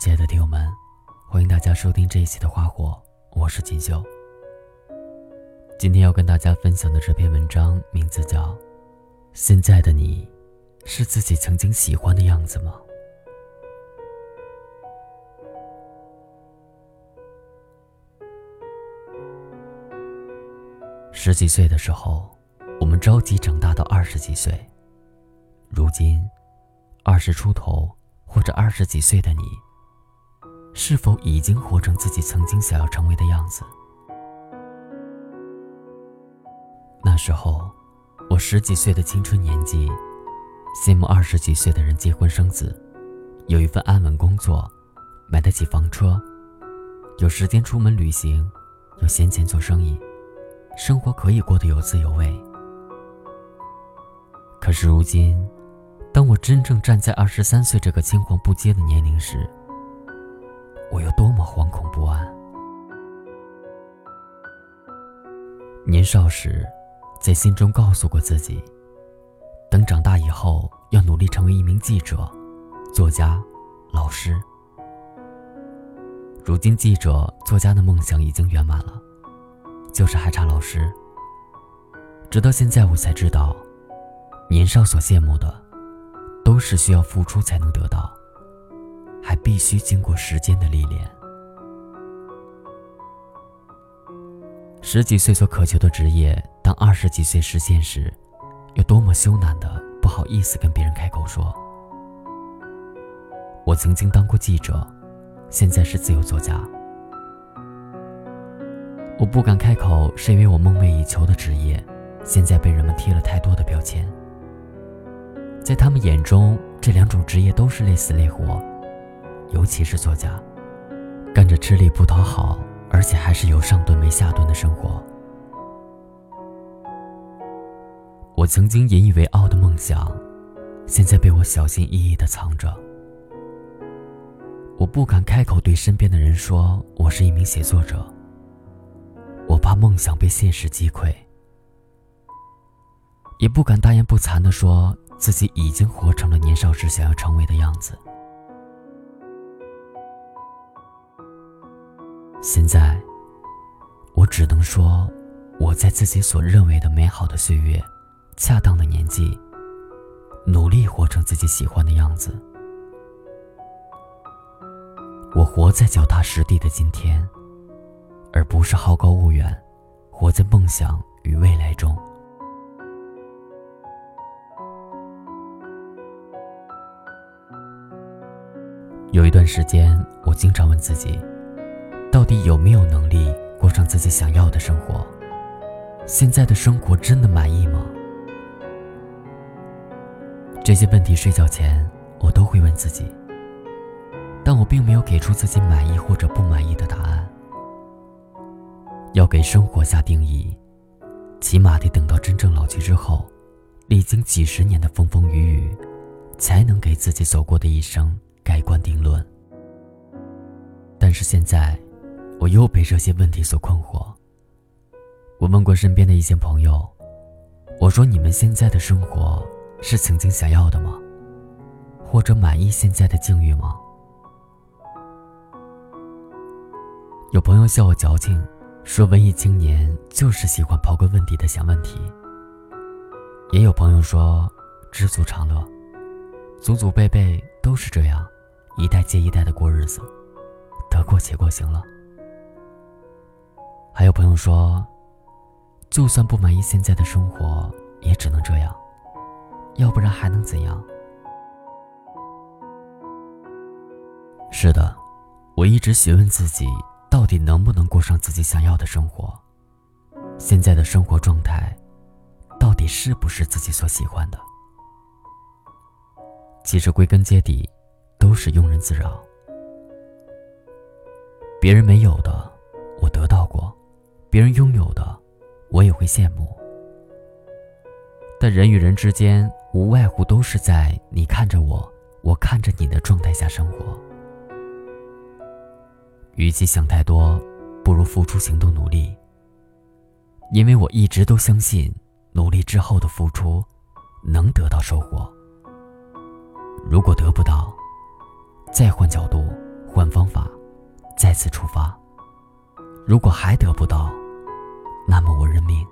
亲爱的听友们，欢迎大家收听这一期的花火，我是锦绣。今天要跟大家分享的这篇文章名字叫《现在的你，是自己曾经喜欢的样子吗》。十几岁的时候，我们着急长大到二十几岁，如今，二十出头或者二十几岁的你。是否已经活成自己曾经想要成为的样子？那时候，我十几岁的青春年纪，羡慕二十几岁的人结婚生子，有一份安稳工作，买得起房车，有时间出门旅行，有闲钱做生意，生活可以过得有滋有味。可是如今，当我真正站在二十三岁这个青黄不接的年龄时，我有多么惶恐不安！年少时，在心中告诉过自己，等长大以后要努力成为一名记者、作家、老师。如今，记者、作家的梦想已经圆满了，就是还差老师。直到现在，我才知道，年少所羡慕的，都是需要付出才能得到。还必须经过时间的历练。十几岁所渴求的职业，当二十几岁实现时，有多么羞赧的不好意思跟别人开口说：“我曾经当过记者，现在是自由作家。”我不敢开口，是因为我梦寐以求的职业，现在被人们贴了太多的标签。在他们眼中，这两种职业都是累死累活。尤其是作家，干着吃力不讨好，而且还是有上顿没下顿的生活。我曾经引以为傲的梦想，现在被我小心翼翼的藏着。我不敢开口对身边的人说我是一名写作者，我怕梦想被现实击溃，也不敢大言不惭的说自己已经活成了年少时想要成为的样子。现在，我只能说，我在自己所认为的美好的岁月、恰当的年纪，努力活成自己喜欢的样子。我活在脚踏实地的今天，而不是好高骛远，活在梦想与未来中。有一段时间，我经常问自己。到底有没有能力过上自己想要的生活？现在的生活真的满意吗？这些问题，睡觉前我都会问自己，但我并没有给出自己满意或者不满意的答案。要给生活下定义，起码得等到真正老去之后，历经几十年的风风雨雨，才能给自己走过的一生盖棺定论。但是现在。我又被这些问题所困惑。我问过身边的一些朋友，我说：“你们现在的生活是曾经想要的吗？或者满意现在的境遇吗？”有朋友笑我矫情，说文艺青年就是喜欢刨根问底的想问题。也有朋友说知足常乐，祖祖辈辈都是这样，一代接一代的过日子，得过且过行了。还有朋友说，就算不满意现在的生活，也只能这样，要不然还能怎样？是的，我一直询问自己，到底能不能过上自己想要的生活？现在的生活状态，到底是不是自己所喜欢的？其实归根结底，都是庸人自扰。别人没有的，我得到过。别人拥有的，我也会羡慕。但人与人之间，无外乎都是在你看着我，我看着你的状态下生活。与其想太多，不如付出行动努力。因为我一直都相信，努力之后的付出，能得到收获。如果得不到，再换角度，换方法，再次出发。如果还得不到，那么我认命。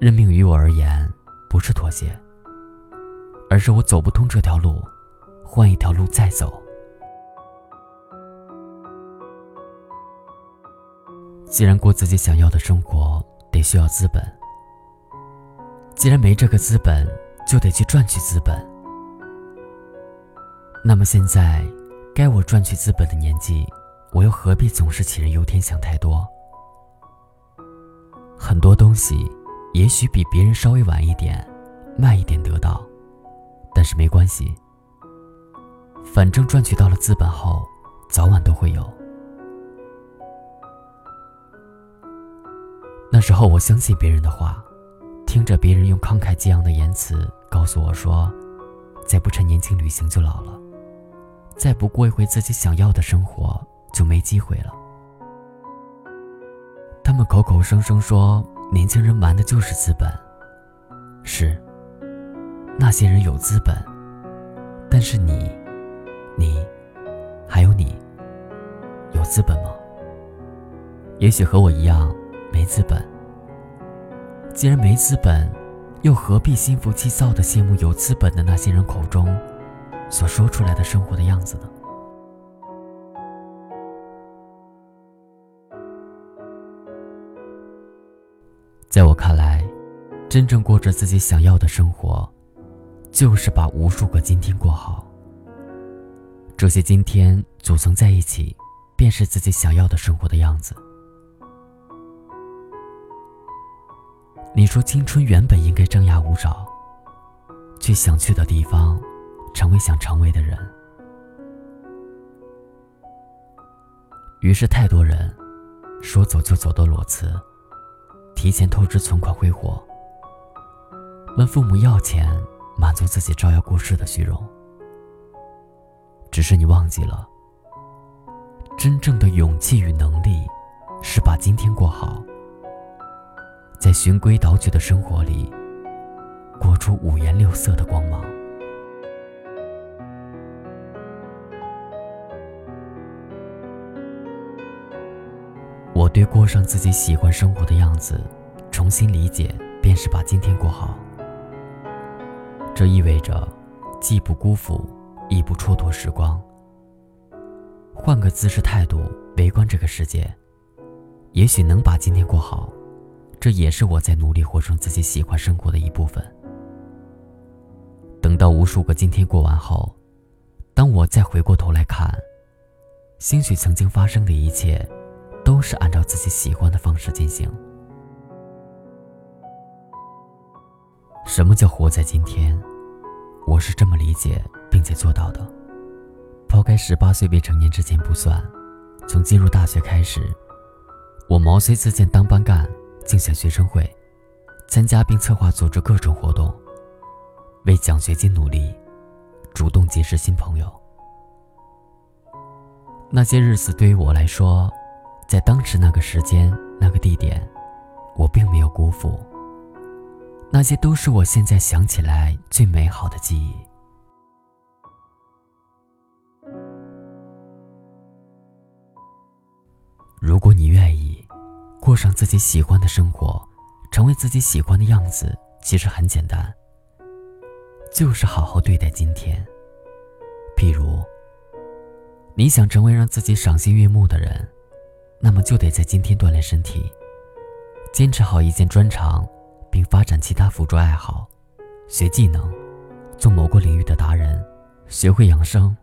认命于我而言，不是妥协，而是我走不通这条路，换一条路再走。既然过自己想要的生活得需要资本，既然没这个资本，就得去赚取资本。那么现在，该我赚取资本的年纪，我又何必总是杞人忧天，想太多？很多东西，也许比别人稍微晚一点、慢一点得到，但是没关系，反正赚取到了资本后，早晚都会有。那时候我相信别人的话，听着别人用慷慨激昂的言辞告诉我说：“再不趁年轻旅行就老了，再不过一回自己想要的生活就没机会了。”他们口口声声说年轻人玩的就是资本，是，那些人有资本，但是你，你，还有你，有资本吗？也许和我一样。没资本，既然没资本，又何必心浮气躁的羡慕有资本的那些人口中所说出来的生活的样子呢？在我看来，真正过着自己想要的生活，就是把无数个今天过好。这些今天组成在一起，便是自己想要的生活的样子。你说青春原本应该张牙舞爪，去想去的地方，成为想成为的人。于是太多人说走就走的裸辞，提前透支存款挥霍，问父母要钱，满足自己招摇过市的虚荣。只是你忘记了，真正的勇气与能力，是把今天过好。在循规蹈矩的生活里，过出五颜六色的光芒。过上自己喜欢生活的样子重新理解，便是把今天过好。这意味着，既不辜负，亦不蹉跎时光。换个姿势态度围观这个世界，也许能把今天过好。这也是我在努力活成自己喜欢生活的一部分。等到无数个今天过完后，当我再回过头来看，兴许曾经发生的一切，都是按照自己喜欢的方式进行。什么叫活在今天？我是这么理解并且做到的。抛开十八岁未成年之前不算，从进入大学开始，我毛遂自荐当班干。竞选学生会，参加并策划组织各种活动，为奖学金努力，主动结识新朋友。那些日子对于我来说，在当时那个时间、那个地点，我并没有辜负。那些都是我现在想起来最美好的记忆。如果你愿意。过上自己喜欢的生活，成为自己喜欢的样子，其实很简单，就是好好对待今天。譬如，你想成为让自己赏心悦目的人，那么就得在今天锻炼身体，坚持好一件专长，并发展其他辅助爱好，学技能，做某个领域的达人，学会养生，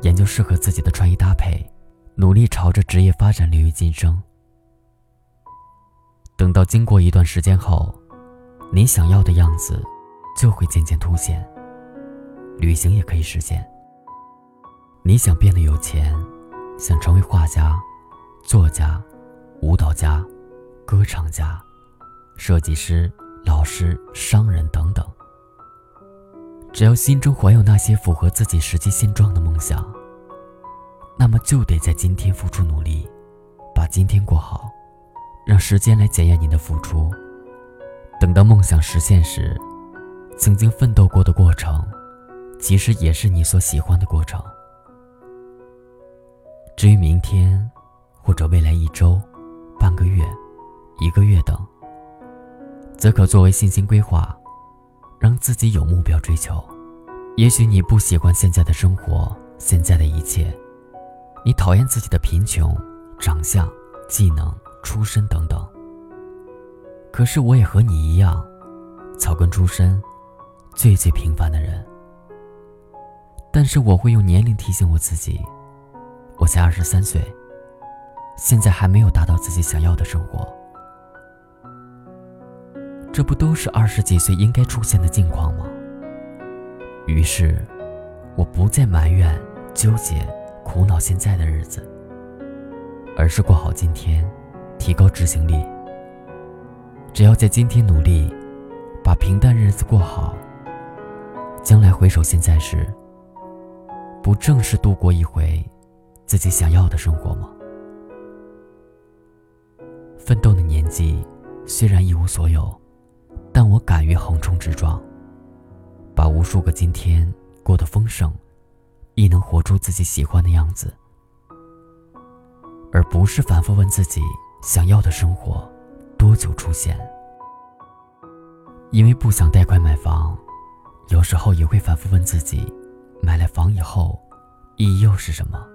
研究适合自己的穿衣搭配，努力朝着职业发展领域晋升。等到经过一段时间后，你想要的样子就会渐渐凸显。旅行也可以实现。你想变得有钱，想成为画家、作家、舞蹈家、歌唱家、设计师、老师、商人等等。只要心中怀有那些符合自己实际现状的梦想，那么就得在今天付出努力，把今天过好。让时间来检验你的付出。等到梦想实现时，曾经奋斗过的过程，其实也是你所喜欢的过程。至于明天，或者未来一周、半个月、一个月等，则可作为信心规划，让自己有目标追求。也许你不喜欢现在的生活，现在的一切，你讨厌自己的贫穷、长相、技能、出身等等。可是我也和你一样，草根出身，最最平凡的人。但是我会用年龄提醒我自己，我才二十三岁，现在还没有达到自己想要的生活。这不都是二十几岁应该出现的境况吗？于是，我不再埋怨、纠结、苦恼现在的日子，而是过好今天，提高执行力。只要在今天努力，把平淡日子过好，将来回首现在时，不正是度过一回自己想要的生活吗？奋斗的年纪虽然一无所有，但我敢于横冲直撞，把无数个今天过得丰盛，亦能活出自己喜欢的样子，而不是反复问自己想要的生活。多久出现？因为不想贷款买房，有时候也会反复问自己：买了房以后，意义又是什么？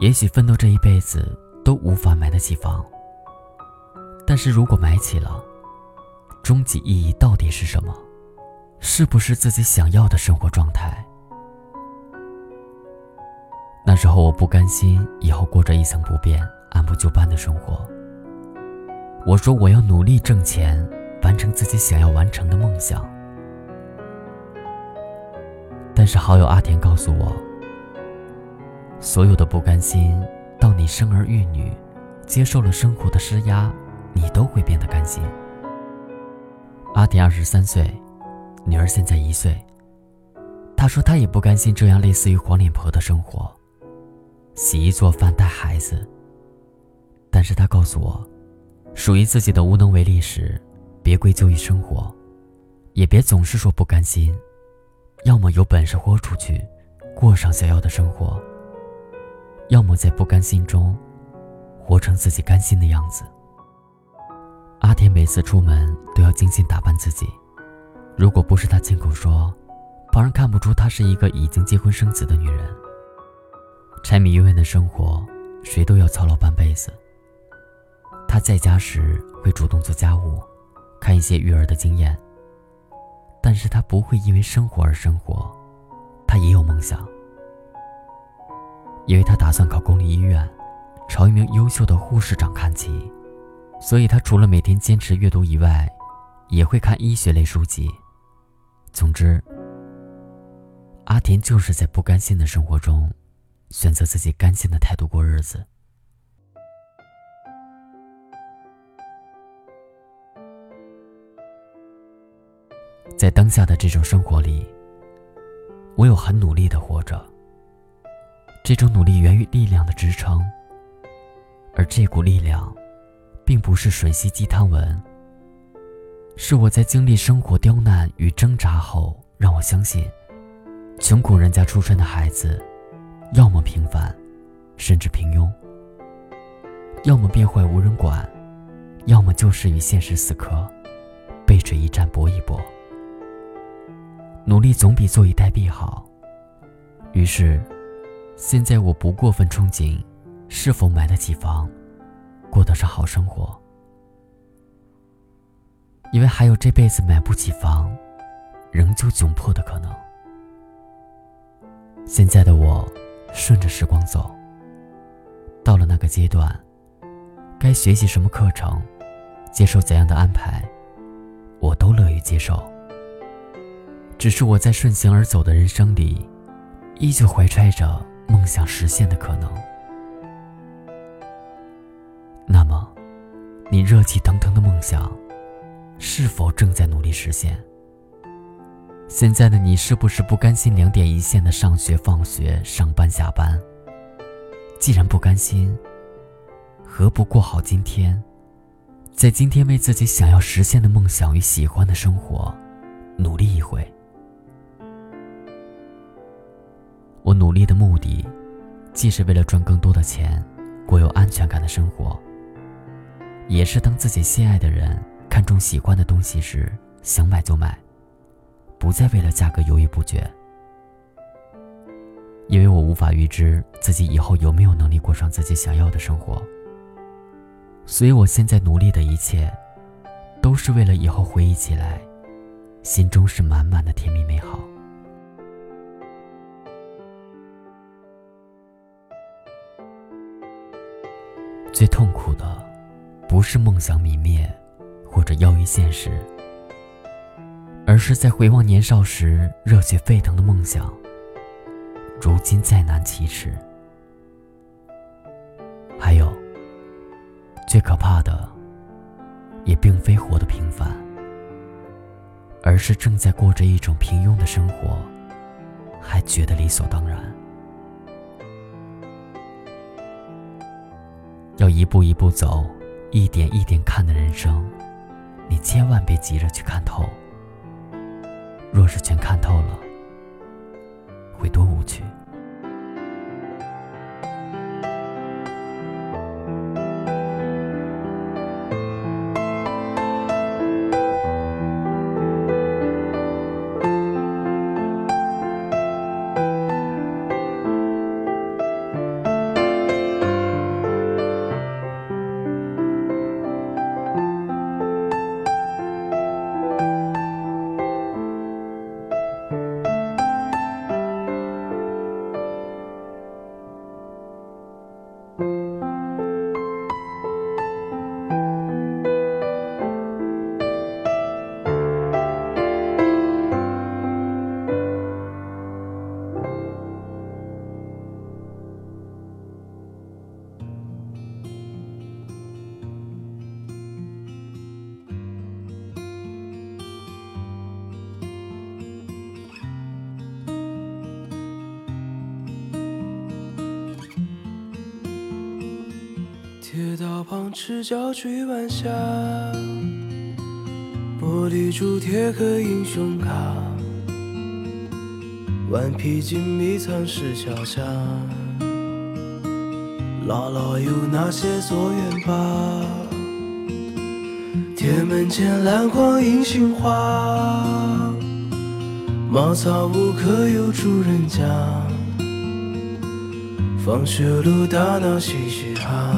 也许奋斗这一辈子都无法买得起房，但是如果买起了，终极意义到底是什么？是不是自己想要的生活状态？那时候我不甘心以后过着一成不变、按部就班的生活。我说我要努力挣钱，完成自己想要完成的梦想。但是好友阿田告诉我，所有的不甘心，你生儿育女，接受了生活的施压，你都会变得甘心。阿迪二十三岁，女儿现在一岁。他说他也不甘心这样类似于黄脸婆的生活，洗衣做饭带孩子。但是他告诉我。属于自己的无能为力时，别归咎于生活，也别总是说不甘心。要么有本事豁出去，过上想要的生活；要么在不甘心中，活成自己甘心的样子。阿田每次出门都要精心打扮自己，如果不是他亲口说，旁人看不出她是一个已经结婚生子的女人。柴米油盐的生活，谁都要操劳半辈子。他在家时会主动做家务，看一些育儿的经验。但是他不会因为生活而生活，他也有梦想，因为他打算考公立医院，朝一名优秀的护士长看齐，所以他除了每天坚持阅读以外，也会看医学类书籍。总之，阿田就是在不甘心的生活中，选择自己甘心的态度过日子。在当下的这种生活里，我有很努力的活着。这种努力源于力量的支撑，而这股力量，并不是吮吸鸡汤文。是我在经历生活刁难与挣扎后，让我相信，穷苦人家出身的孩子，要么平凡，甚至平庸；要么变坏无人管，要么就是与现实死磕，背水一战搏一搏。努力总比坐以待毙好。于是，现在我不过分憧憬是否买得起房，过得上好生活，因为还有这辈子买不起房，仍旧窘迫的可能。现在的我，顺着时光走。到了那个阶段，该学习什么课程，接受怎样的安排，我都乐于接受。只是我在顺行而走的人生里，依旧怀揣着梦想实现的可能。那么，你热气腾腾的梦想，是否正在努力实现？现在的你是不是不甘心两点一线的上学、放学、上班、下班？既然不甘心，何不过好今天，在今天为自己想要实现的梦想与喜欢的生活，努力一回？努力的目的，既是为了赚更多的钱，过有安全感的生活，也是当自己心爱的人看中喜欢的东西时，想买就买，不再为了价格犹豫不决。因为我无法预知自己以后有没有能力过上自己想要的生活，所以我现在努力的一切，都是为了以后回忆起来，心中是满满的甜蜜美好。最痛苦的，不是梦想泯灭，或者夭于现实，而是在回望年少时热血沸腾的梦想，如今再难启齿。还有，最可怕的，也并非活得平凡，而是正在过着一种平庸的生活，还觉得理所当然。要一步一步走，一点一点看的人生，你千万别急着去看透。若是全看透了，会多无趣。赤脚追晚霞，玻璃珠贴个英雄卡，顽皮筋迷藏石桥下，姥姥有那些作业吧？铁门前篮筐银杏花，茅草屋可有住人家？放学路打闹嘻嘻哈。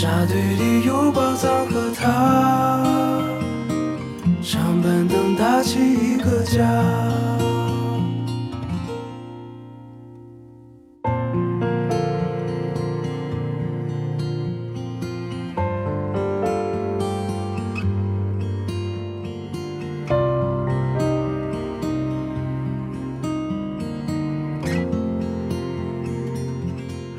沙堆里有宝藏和他，长板凳搭起一个家。